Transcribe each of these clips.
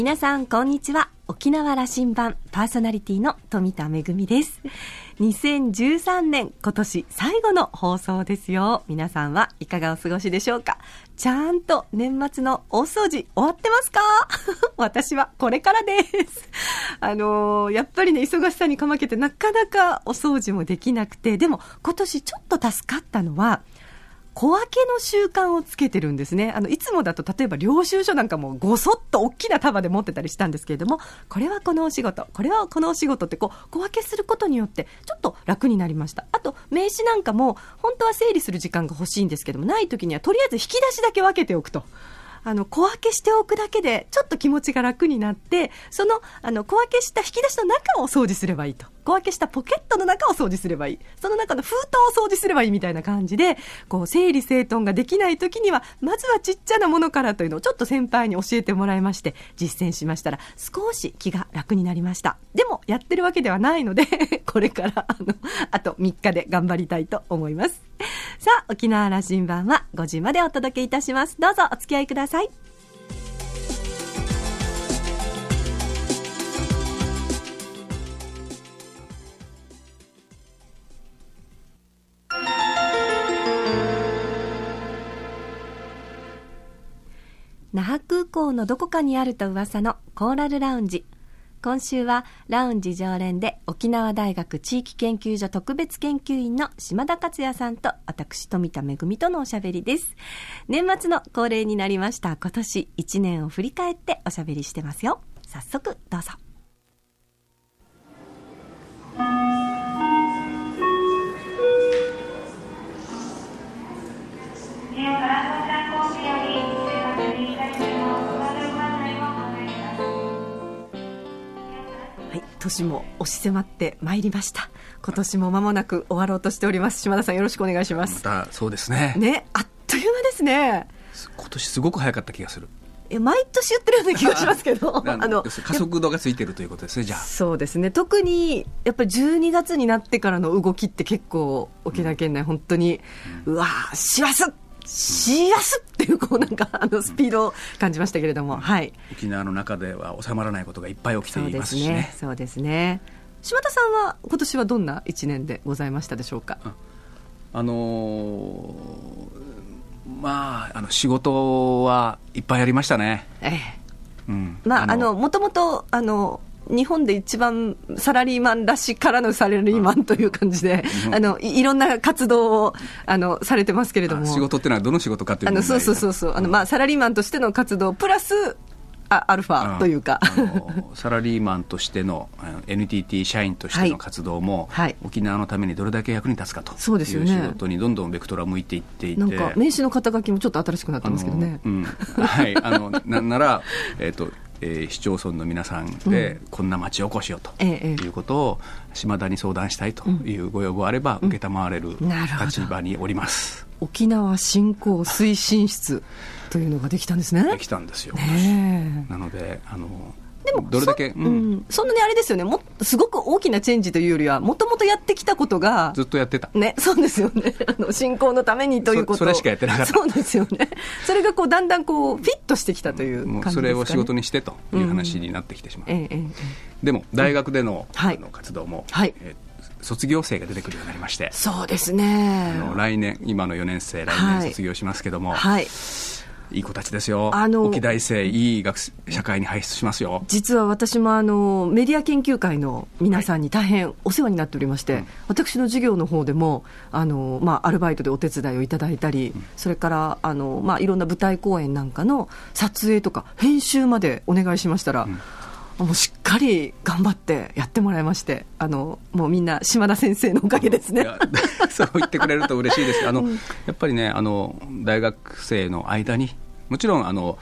皆さんこんにちは。沖縄羅針盤パーソナリティの富田恵です。2013年今年最後の放送ですよ。皆さんはいかがお過ごしでしょうか？ちゃんと年末の大掃除終わってますか？私はこれからです。あのー、やっぱりね忙しさにかまけてなかなかお掃除もできなくて。でも今年ちょっと助かったのは小分けの習慣をつけてるんですね。あの、いつもだと例えば領収書なんかもごそっと大きな束で持ってたりしたんですけれども、これはこのお仕事、これはこのお仕事ってこう、小分けすることによってちょっと楽になりました。あと、名刺なんかも本当は整理する時間が欲しいんですけども、ない時にはとりあえず引き出しだけ分けておくと。あの、小分けしておくだけで、ちょっと気持ちが楽になって、その、あの、小分けした引き出しの中を掃除すればいいと。小分けしたポケットの中を掃除すればいい。その中の封筒を掃除すればいいみたいな感じで、こう、整理整頓ができない時には、まずはちっちゃなものからというのをちょっと先輩に教えてもらいまして、実践しましたら、少し気が楽になりました。でも、やってるわけではないので これから、あの、あと3日で頑張りたいと思います。さあ、沖縄羅針盤は5時までお届けいたします。どうぞお付き合いください。港のどこかにあると噂のコーラルラウンジ。今週はラウンジ常連で沖縄大学地域研究所特別研究員の島田克也さんと私富田恵とのおしゃべりです。年末の恒例になりました今年1年を振り返っておしゃべりしてますよ。早速どうぞ。年も押し迫ってまいりました。今年も間もなく終わろうとしております。島田さんよろしくお願いします。またそうですね。ねあっという間ですね。今年すごく早かった気がする。毎年言ってるような気がしますけど。あの加速度がついてるということですねじゃあ。そうですね。特にやっぱり12月になってからの動きって結構沖縄県内本当に、うん、うわ師走しやすっていうこうなんかあのスピードを感じましたけれども、はい、沖縄の中では収まらないことがいっぱい起きていますしね。そうですね島田さんは今年はどんな1年でございましたでしょうか？あのー、まああの仕事はいっぱいありましたね。ええ。うん、まああのもともとあの日本で一番サラリーマンらしからぬサラリーマンという感じで、あのいろんな活動をあのされてますけれども、仕事っていうのはどの仕事かというあのそうそうそうそう、あのまあサラリーマンとしての活動プラスあアルファというか、サラリーマンとしての NTT 社員としての活動も、はい、沖縄のためにどれだけ役に立つかという仕事にどんどんベクトルは向いていっていて、なんか名刺の肩書きもちょっと新しくなってますけどね。うん、はい。あのななら、えーとえー、市町村の皆さんで、こんな町おこしよということを島田に相談したいというご要望あれば承れる立場におります、沖縄振興推進室というのができたんですね。できたんですよ、なのであのでもどれだけ、うん、そんなにあれですよね。もすごく大きなチェンジというよりはもともとやってきたことがずっとやってた。ねそうですよね。あの進行のためにということ。それしかやってなかった。そうですよね。それがこうだんだんこうフィットしてきたという感じですか、ね、それを仕事にしてという話になってきてしまう、うん。ええ、でも大学での,、あの活動も、はい。え卒業生が出てくるようになりまして。そうですね。あの来年今の4年生来年卒業しますけども、はい、はいいい子たちですよ。あの、沖大生、いい学社会に輩出しますよ。実は私もあの、メディア研究会の皆さんに大変お世話になっておりまして、はい、私の授業の方でも、あの、まあ、アルバイトでお手伝いをいただいたり、うん、それから、あの、まあ、いろんな舞台公演なんかの撮影とか、編集までお願いしましたら、うんもうしっかり頑張ってやってもらいまして、あのもうみんな島田先生のおかげですね。そう言ってくれると嬉しいです。あの、うん、やっぱりね、あの大学生の間にもちろんあの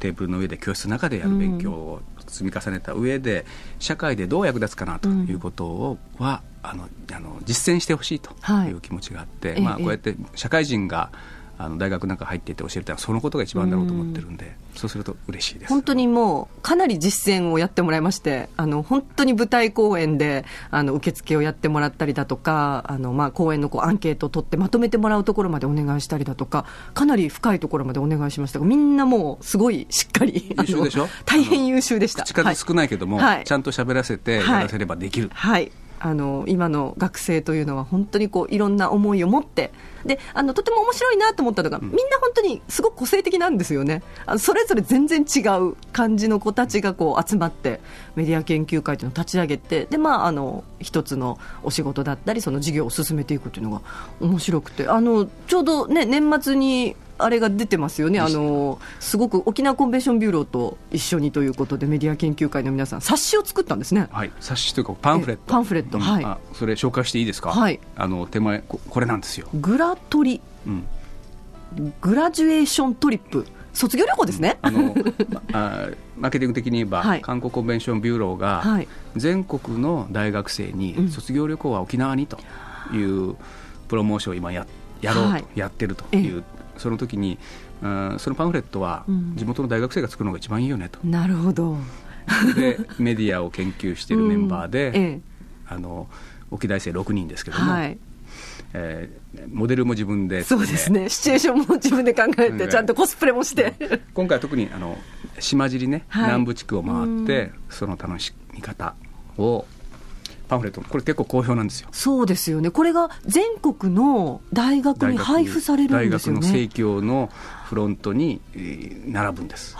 テーブルの上で教室の中でやる勉強を積み重ねた上で、社会でどう役立つかなということをは、あのあの実践してほしいとい。う気持ちがあって、はい、まあ、こうやって社会人があの大学なんか入ってて教えるってそのことが一番だろうと思ってるんで、うん、そうすると嬉しいです。本当にもうかなり実践をやってもらいましてあの本当に舞台公演であの受付をやってもらったりだとかあの、まあ、公演のこうアンケートを取ってまとめてもらうところまでお願いしたりだとかかなり深いところまでお願いしましたがみんなもうすごいしっかり 優秀でしょ？大変優秀でした。口数少ないけども、はい、ちゃんと喋らせてやらせればできる、はい、はいあの今の学生というのは本当にこういろんな思いを持ってであのとても面白いなと思ったのが、うん、みんな本当にすごく個性的なんですよね。あのそれぞれ全然違う感じの子たちがこう集まってメディア研究会というのを立ち上げてで、まあ、あの一つのお仕事だったりその事業を進めていくというのが面白くてあのちょうど、ね、年末にあれが出てますよね。あのすごく沖縄コンベンションビューローと一緒にということでメディア研究会の皆さん冊子を作ったんですね、はい、冊子というかパンフレット。パンフレット、うん、はい、それ紹介していいですか、はい、あの手前ここれなんですよ。グラトリ、うん、グラジュエーショントリップ。卒業旅行ですね、あのあマーケティング的に言えば、はい、韓国コンベンションビューローが、全国の大学生に卒業旅行は沖縄にというプロモーションを今ややろうと、やってるという、その時にそのパンフレットは地元の大学生が作るのが一番いいよねと。なるほど。でメディアを研究しているメンバーで、うんええ、あの沖大生6人ですけども、はい、えー、モデルも自分でそうですね。シチュエーションも自分で考えて、ちゃんとコスプレもして、うん、今回は特にあの島尻ね、はい、南部地区を回って、その楽しみ方をパンフレット。これ結構好評なんですよ。そうですよね。これが全国の大学に配布されるんですよね。大学の生協のフロントに並ぶんです、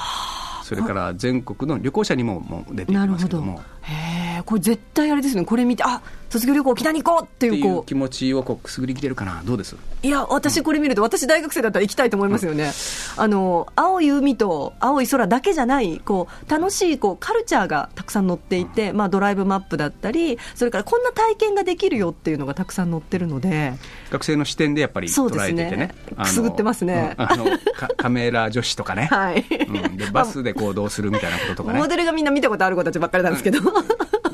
それから全国の旅行者にももう出てきますけども。へえこれ絶対あれですね。これ見てあ卒業旅行沖縄に行こうっていうこう。気持ちをこうくすぐりきてるかな？どうです？いや私これ見ると、うん、私大学生だったら行きたいと思いますよね、うん、あの青い海と青い空だけじゃないこう楽しいこうカルチャーがたくさん載っていて、うん、まあ、ドライブマップだったりそれからこんな体験ができるよっていうのがたくさん載ってるので。学生の視点でやっぱり捉えててね。ねくすぐってますね、あの カメラ女子とかね、はい、でバスで行動するみたいなこととかね。モデルがみんな見たことある子たちばっかりなんですけど、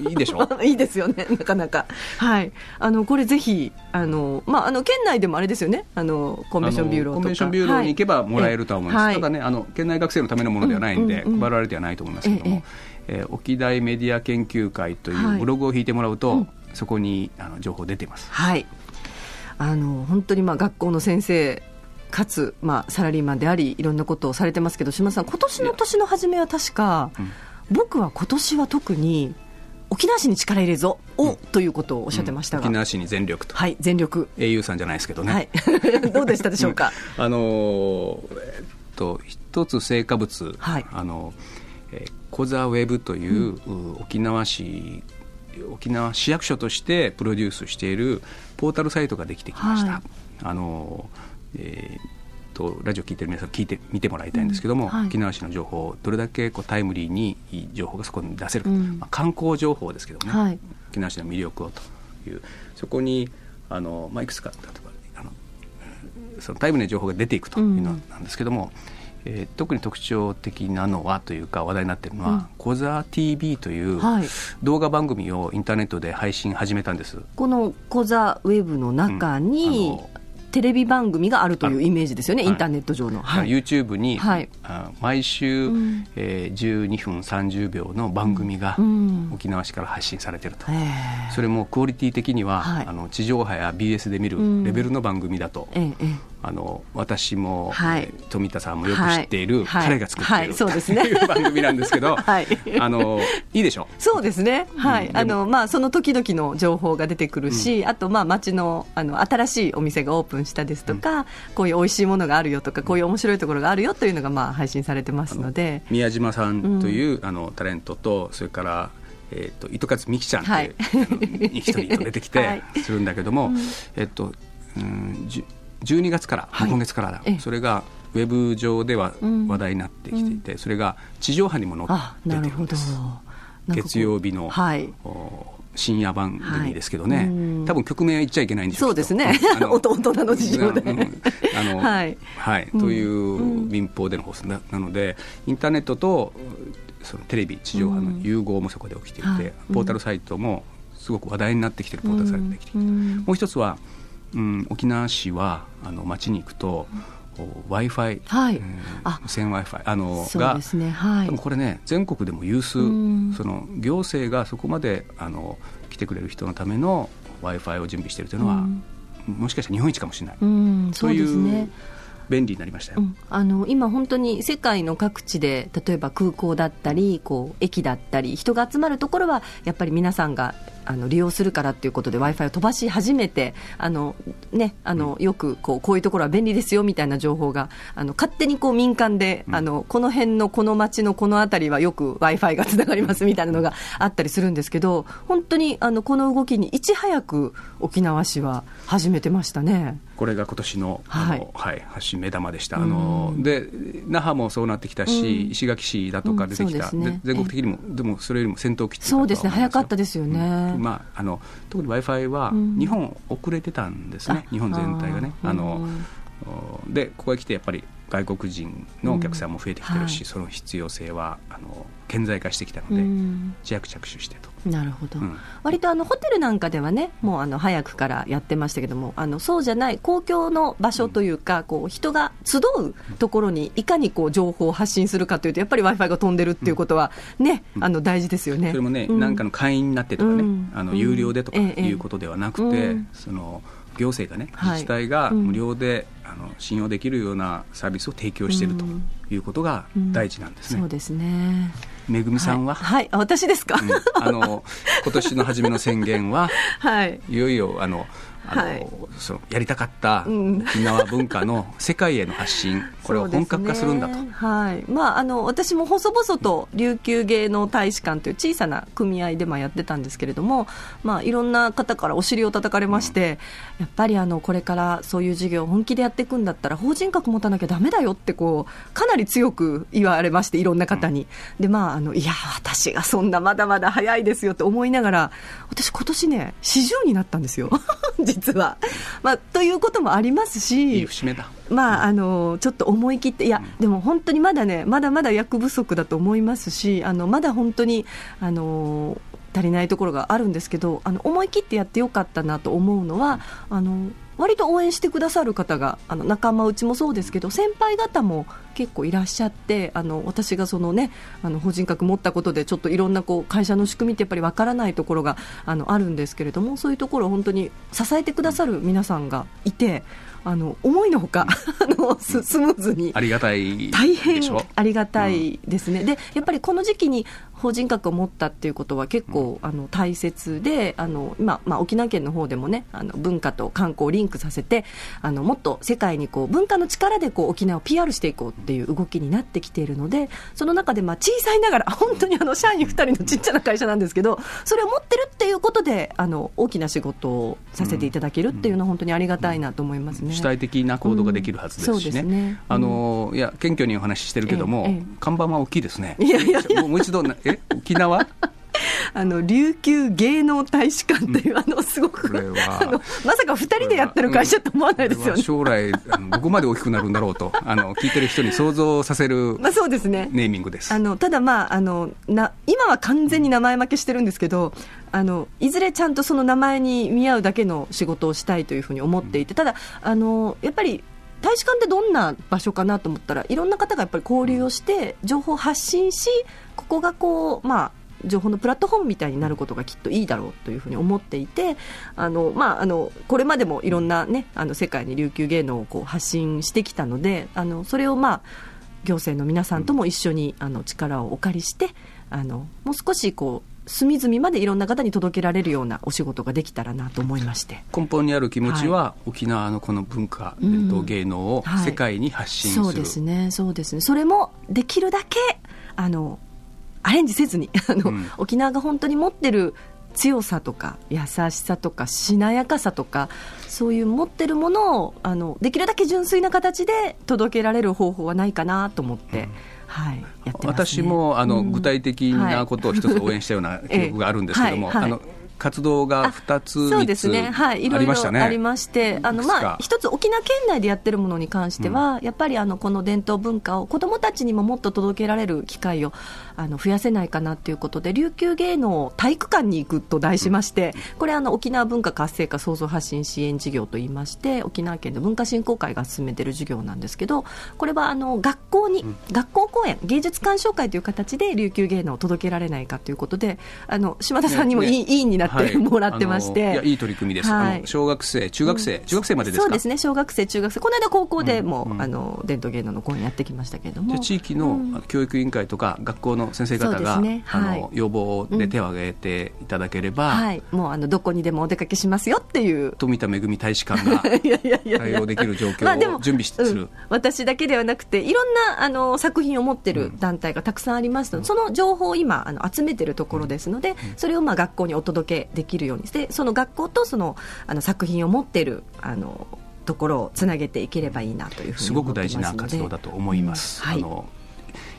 いいでしょ？いいですよね、なかなか。はい。あの、これぜひ、あの、まあ、あの、県内でもあれですよね、あの、コンベンションビューローとか。コンベンションビューローに行けばもらえるとは思います。はい、ただね、あの、県内学生のためのものではないんで、配られてはないと思いますけども、えー、沖大メディア研究会というブログを引いてもらうと、はい、そこにあの情報出ています。はい。あの、本当にまあ、学校の先生、かつ、まあ、サラリーマンでありいろんなことをされてますけど島田さん今年の年の初めは確か、うん、僕は今年は特に沖縄市に力入れぞを、うん、ということをおっしゃってましたが、沖縄市に全力と。はい全力。au さんじゃないですけどね、はい、どうでしたでしょうか、あのえっと一つ成果物、はい、あのえー、コザウェブという、うん、沖縄市沖縄市役所としてプロデュースしているポータルサイトができてきました、はい、あのえーとラジオ聞いてる皆さん聞いて見てもらいたいんですけども、うんはい、沖縄市の情報をどれだけこうタイムリーに情報がそこに出せるか、うん、まあ、観光情報ですけどね、はい、沖縄市の魅力をというそこにあの、まあ、いくつか例えばあのそのタイムリーな情報が出ていくというのなんですけども、うん、えー、特に特徴的なのはというか話題になっているのは「コザ TV」という動画番組をインターネットで配信始めたんです。このコザウェブの中に、うんテレビ番組があるというイメージですよね、インターネット上の。はい、YouTube に、はい、毎週、うん、えー、12分30秒の番組が沖縄市から発信されてると、うん、それもクオリティ的には、はい、あの地上波や BS で見るレベルの番組だと。うん、ええあの私も、はい、富田さんもよく知っている、はい、彼が作っている、はい、そうですね、いう 番組なんですけど、はい、あのいいでしょ？そうですね、はい、うん、あのまあその時々の情報が出てくるし、うん、あとまあ町のあの新しいお店がオープンしたですとか、うん、こういう美味しいものがあるよとか、こういう面白いところがあるよというのがまあ配信されてますので、宮島さんという、あのタレントとそれからえーと、糸数美希ちゃんって、はい、一人と出てきて するんだけども、えっと、うん、12月から、はい、今月からだ。それがウェブ上では話題になってきていて、うん、それが地上波にも載っててるんです月曜日の、はい、深夜番組ですけどね、はい、多分曲名は言っちゃいけないんですそうですね。弟の事情で、あの はい、はい、という民放での放送なのでインターネットとそのテレビ地上波の融合もそこで起きていて、ポータルサイトもすごく話題になってきているポータルサイトができてきて、もう一つはうん、沖縄市はあの町に行くと、w i f i、無線 w i f i あのがですね。はい。これね全国でも有数。うん。その行政がそこまであの来てくれる人のための w i f i を準備しているというのは、うん。もしかしたら日本一かもしれない、うんそうですね。便利になりましたよ、うん、あの今、本当に世界の各地で例えば空港だったりこう駅だったり人が集まるところはやっぱり皆さんがあの利用するからということで w i f i を飛ばし始めてあの、ね、あのよくこうこういうところは便利ですよみたいな情報があの勝手にこう民間で、うん。あのこの辺のこの町のこの辺りはよく w i f i がつながりますみたいなのがあったりするんですけど本当にあのこの動きにいち早く沖縄市は始めてましたね。これが今年のあはい。の、はい目玉でした、うん。あので那覇もそうなってきたし、うん。石垣市だとか出てきた、全国的にも、でもそれよりも先頭を切ってたそうですね早かったですよねうん。まあ、あの特に w i f i はうん。日本遅れてたんですね、あ日本全体がね。あのでここへ来てやっぱり外国人のお客さんも増えてきてるし、うんはい。その必要性はあの顕在化してきたので、うん。着手してと。なるほど、うん。割とあのホテルなんかではねもうあの早くからやってましたけどもあのそうじゃない公共の場所というか、こう人が集うところにいかにこう情報を発信するかというとやっぱり w i f i が飛んでるっていうことはね、うん。あの大事ですよね。それもね、うん。なんかの会員になってとかね、うん。あのうん有料でとかええ。いうことではなくて、うん。その行政がね、はい。自治体がうん。無料で、あの信用できるようなサービスを提供しているとうん。いうことが大事なんですね。そうですねめぐみさんは、はい、はい。あ私ですか、うん。あの今年の初めの宣言は？はい。いよいよあのあの、はい。そのやりたかったうん。沖縄文化の世界への発信、これを本格化するんだと。ね。はい。まあ、あの私も細々と琉球芸能大使館という小さな組合でまあやってたんですけれども、まあ、いろんな方からお尻を叩かれまして、やっぱりあのこれからそういう事業を本気でやっていくんだったら法人格持たなきゃだめだよってこうかなり強く言われましていろんな方に、でまあ、あのいや私がそんなまだまだ早いですよって思いながら私今年ね40になったんですよ。実 は、まあ。ということもありますしいい節目だ。まあ、あのちょっと思い切って、いや、でも本当にまだね、まだまだ役不足だと思いますし、あのまだ本当にあの足りないところがあるんですけど、あの思い切ってやってよかったなと思うのは、あの割と応援してくださる方が、あの仲間内もそうですけど、先輩方も結構いらっしゃって、あの私がそのね、あの法人格持ったことで、ちょっといろんなこう会社の仕組みってやっぱりわからないところがあのあるんですけれども、そういうところを本当に支えてくださる皆さんがいて、あの思いのほか、あのススムーズにありがたい大変。ありがたいですね、でやっぱりこの時期に法人格を持ったっていうことは結構、あの大切であの今、まあ、沖縄県の方でもねあの文化と観光をリンクさせてあのもっと世界にこう文化の力でこう沖縄を PR していこうっていう動きになってきているのでその中でまあ小さいながら 本当にあの社員2人のちっちゃな会社なんですけどそれを持ってるっていうことであの大きな仕事をさせていただけるっていうのは本当にありがたいなと思いますね。主体的な行動ができるはずですしうん。そうですね。ね。あのいや謙虚にお話ししてるけども、ええええ。看板は大きいですね。いやいや。もう一度なえ沖縄？あの琉球芸能大使館っていう、あのすごく あのまさか2人でやってる会社と思わないですよね。将来あのどこまで大きくなるんだろうとあの聞いてる人に想像させるまあ、そうですねネーミングです。あのただ、まああのな、今は完全に名前負けしてるんですけどあの、いずれちゃんとその名前に見合うだけの仕事をしたいというふうに思っていて、ただあの、やっぱり大使館ってどんな場所かなと思ったら、いろんな方がやっぱり交流をして、情報を発信し、ここがこう、まあ、情報のプラットフォームみたいになることがきっといいだろうというふうに思っていてあの、まあ、あのこれまでもいろんな、ね、あの世界に琉球芸能をこう発信してきたのであのそれを、まあ、行政の皆さんとも一緒にあの力をお借りしてあのもう少しこう隅々までいろんな方に届けられるようなお仕事ができたらなと思いまして。根本にある気持ちは、沖縄のこの文化、うん伝統芸能をはい世界に発信する、そうですね、そうですね。それもできるだけあのアレンジせずに あの、うん。沖縄が本当に持ってる強さとか優しさとかしなやかさとかそういう持ってるものをあのできるだけ純粋な形で届けられる方法はないかなと思って、はい、やってます、ね、私もあの、うん。具体的なことを一つ応援したような 記憶があるんですけども、はい。はい。あの活動が2つ、そうですね、はい、いろいろありまして、あのまあ一つ沖縄県内でやってるものに関しては、うん、やっぱりあのこの伝統文化を子どもたちにももっと届けられる機会をあの増やせないかなということで、琉球芸能体育館に行くと題しまして、うん、これあの沖縄文化活性化創造発信支援事業といいまして、沖縄県で文化振興会が進めてる授業なんですけど、これはあの学校に、うん、学校公演芸術鑑賞会という形で琉球芸能を届けられないかということで、あの島田さんにもいい、ね、委員になって、もらってまして、いやいい取り組みです、はい、小学生、中学生、中学生までですそうですね、小学生、中学生、この間高校でも、あの伝統芸能の公演やってきましたけれども、地域の教育委員会とか、学校の先生方が、ね。あの要望で手を挙げていただければ、はい、もうあのどこにでもお出かけしますよっていう。富田恵大使館が 対応できる状況を準備する、私だけではなくて、いろんなあの作品を持ってる団体がたくさんありますので、その情報を今あの集めてるところですので、それをまあ学校にお届けできるようにしてその学校とそのあの作品を持っているあのところをつなげていければいいなというふうにすごく大事な活動だと思います。うん。はい、あの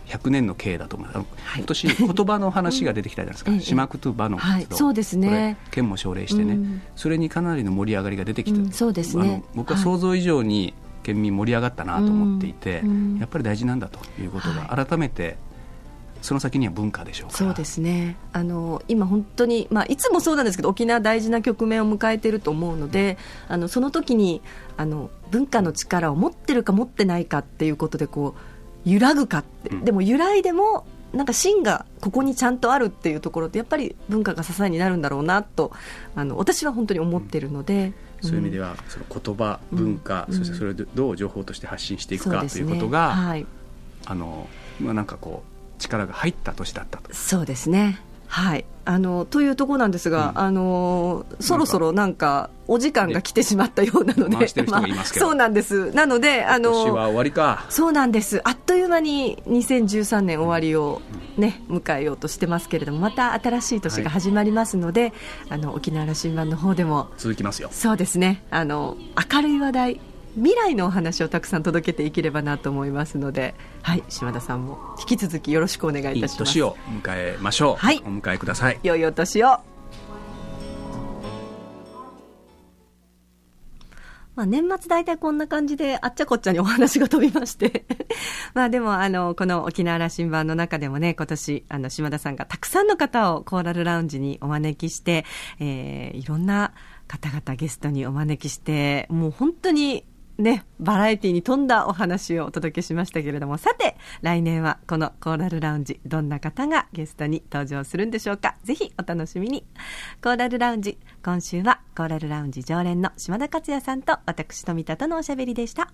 100年の経営だと思います、はい、今年言葉の話が出てきたじゃないですか、島くとばの活動、はい、そうですね。県も奨励してね、うん、それにかなりの盛り上がりが出てきて、うん、そうですね。僕は想像以上に県民盛り上がったなと思っていて、やっぱり大事なんだということが改めてその先には文化でしょうそうですね。あの今、本当に、まあ、いつもそうなんですけど沖縄、大事な局面を迎えていると思うのであのその時にあに文化の力を持ってるか持ってないかっていうことでこう揺らぐかって、うん、でも揺らいでもなんか芯がここにちゃんとあるっていうところってやっぱり文化が支えになるんだろうなとあの私は本当に思っているので。うん、そういう意味では、その言葉、文化、そしてそれをどう情報として発信していくか、ということが、はい、あのまあ、なんかこう力が入った年だったと。そうですね。はい。あのというところなんですが、うん、あのそろそろなんかお時間が来てしまったようなので、まあ、そうなんです。なのであの年は終わりか。そうなんです。あっという間に2013年終わりをね、迎えようとしてますけれどもまた新しい年が始まりますので、はい、あの沖縄羅針盤の方でも続きますよ。そうですね。あの明るい話題未来のお話をたくさん届けていければなと思いますので、はい、島田さんも引き続きよろしくお願いいたします。いい年を迎えましょう。はい、お迎えください。良いお年を。まあ、年末大体こんな感じであっちゃこっちゃにお話が飛びまして まあでもあのこの沖縄羅針盤の中でもね今年あの島田さんがたくさんの方をコーラルラウンジにお招きして、えー、いろんな方々ゲストにお招きしてもう本当にね、バラエティに富んだお話をお届けしましたけれども、さて、来年はこのコーラルラウンジ、どんな方がゲストに登場するんでしょうか。ぜひお楽しみに。コーラルラウンジ、今週はコーラルラウンジ常連の島田克也さんと私富田とのおしゃべりでした。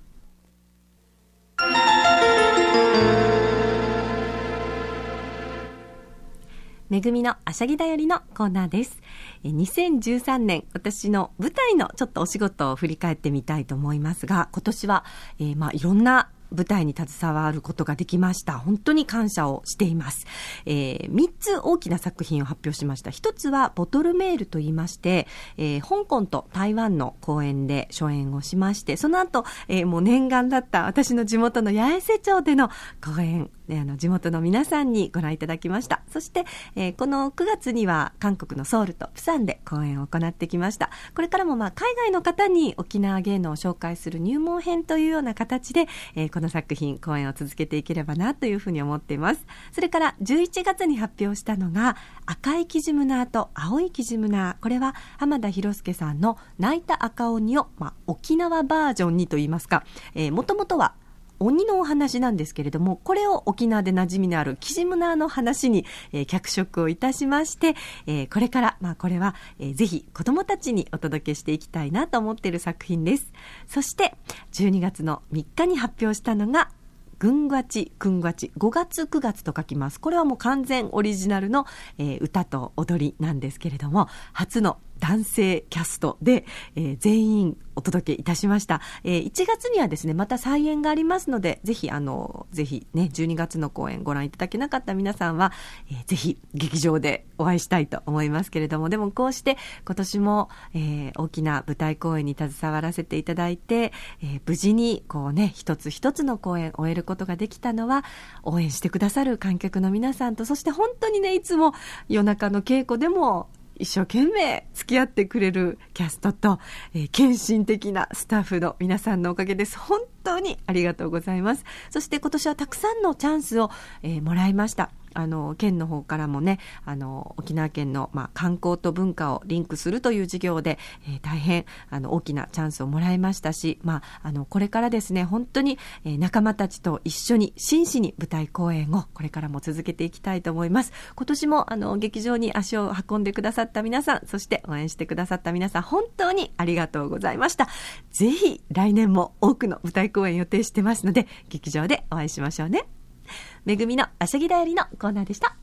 めぐみのあしゃぎだよりのコーナーです。2013年、私の舞台のちょっとお仕事を振り返ってみたいと思いますが、今年は、えー、まあいろんな舞台に携わることができました。本当に感謝をしています。えー、3つ大きな作品を発表しました。1つはボトルメールと言いまして、えー、香港と台湾の公演で初演をしまして、その後、えー、もう念願だった私の地元の八重瀬町での公演、ね、あの地元の皆さんにご覧いただきました。そして、えー、この9月には韓国のソウルとプサンで公演を行ってきました。これからもまあ海外の方に沖縄芸能を紹介する入門編というような形で、えー、この作品公演を続けていければなというふうに思っていますそれから11月に発表したのが赤いキジムナーと青いキジムナーこれは浜田博介さんの泣いた赤鬼を、まあ、沖縄バージョンにといいますかもともとは鬼のお話なんですけれども、これを沖縄で馴染みのあるキジムナーの話に、えー、脚色をいたしまして、えー、これから、まあこれは、えー、ぜひ子供たちにお届けしていきたいなと思っている作品です。そして、12月の3日に発表したのが、軍がち、くんがち、5月、9月と書きます。これはもう完全オリジナルの、えー、歌と踊りなんですけれども、初の男性キャストで、えー、全員お届けいたしました。えー、1月にはですね、また再演がありますので、ぜひ、あの、ぜひね、12月の公演ご覧いただけなかった皆さんは、えー、ぜひ劇場でお会いしたいと思いますけれども、でもこうして今年も、えー、大きな舞台公演に携わらせていただいて、えー、無事にこうね、一つ一つの公演を終えることができたのは、応援してくださる観客の皆さんと、そして本当にね、いつも夜中の稽古でも一生懸命付き合ってくれるキャストと、えー、献身的なスタッフの皆さんのおかげです。本当にありがとうございます。そして今年はたくさんのチャンスを、えー、もらいました。あの県の方からもねあの沖縄県の、まあ、観光と文化をリンクするという事業で、えー、大変あの大きなチャンスをもらいましたし、まあ、あのこれからですね本当に、え、仲間たちと一緒に真摯に舞台公演をこれからも続けていきたいと思います。今年もあの劇場に足を運んでくださった皆さんそして応援してくださった皆さん本当にありがとうございました。ぜひ来年も多くの舞台公演予定してますので劇場でお会いしましょうね。めぐみのあしぎだよりのコーナーでした。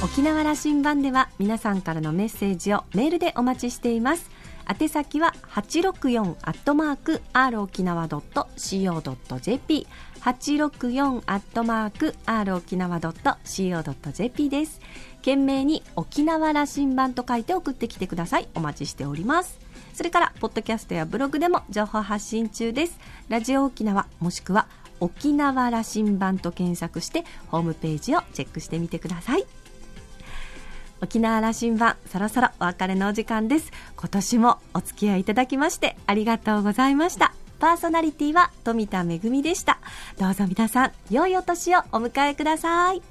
沖縄羅針盤では皆さんからのメッセージをメールでお待ちしています。宛先は864アットマーク r 沖縄 .co.jp 864アットマーク r 沖縄 .co.jp です。懸命に沖縄羅針盤と書いて送ってきてください。お待ちしております。それから、ポッドキャストやブログでも情報発信中です。ラジオ沖縄、もしくは、沖縄羅針盤と検索して、ホームページをチェックしてみてください。沖縄羅針盤、そろそろお別れのお時間です。今年もお付き合いいただきまして、ありがとうございました。パーソナリティは富田恵でした。どうぞ皆さん、良いお年をお迎えください。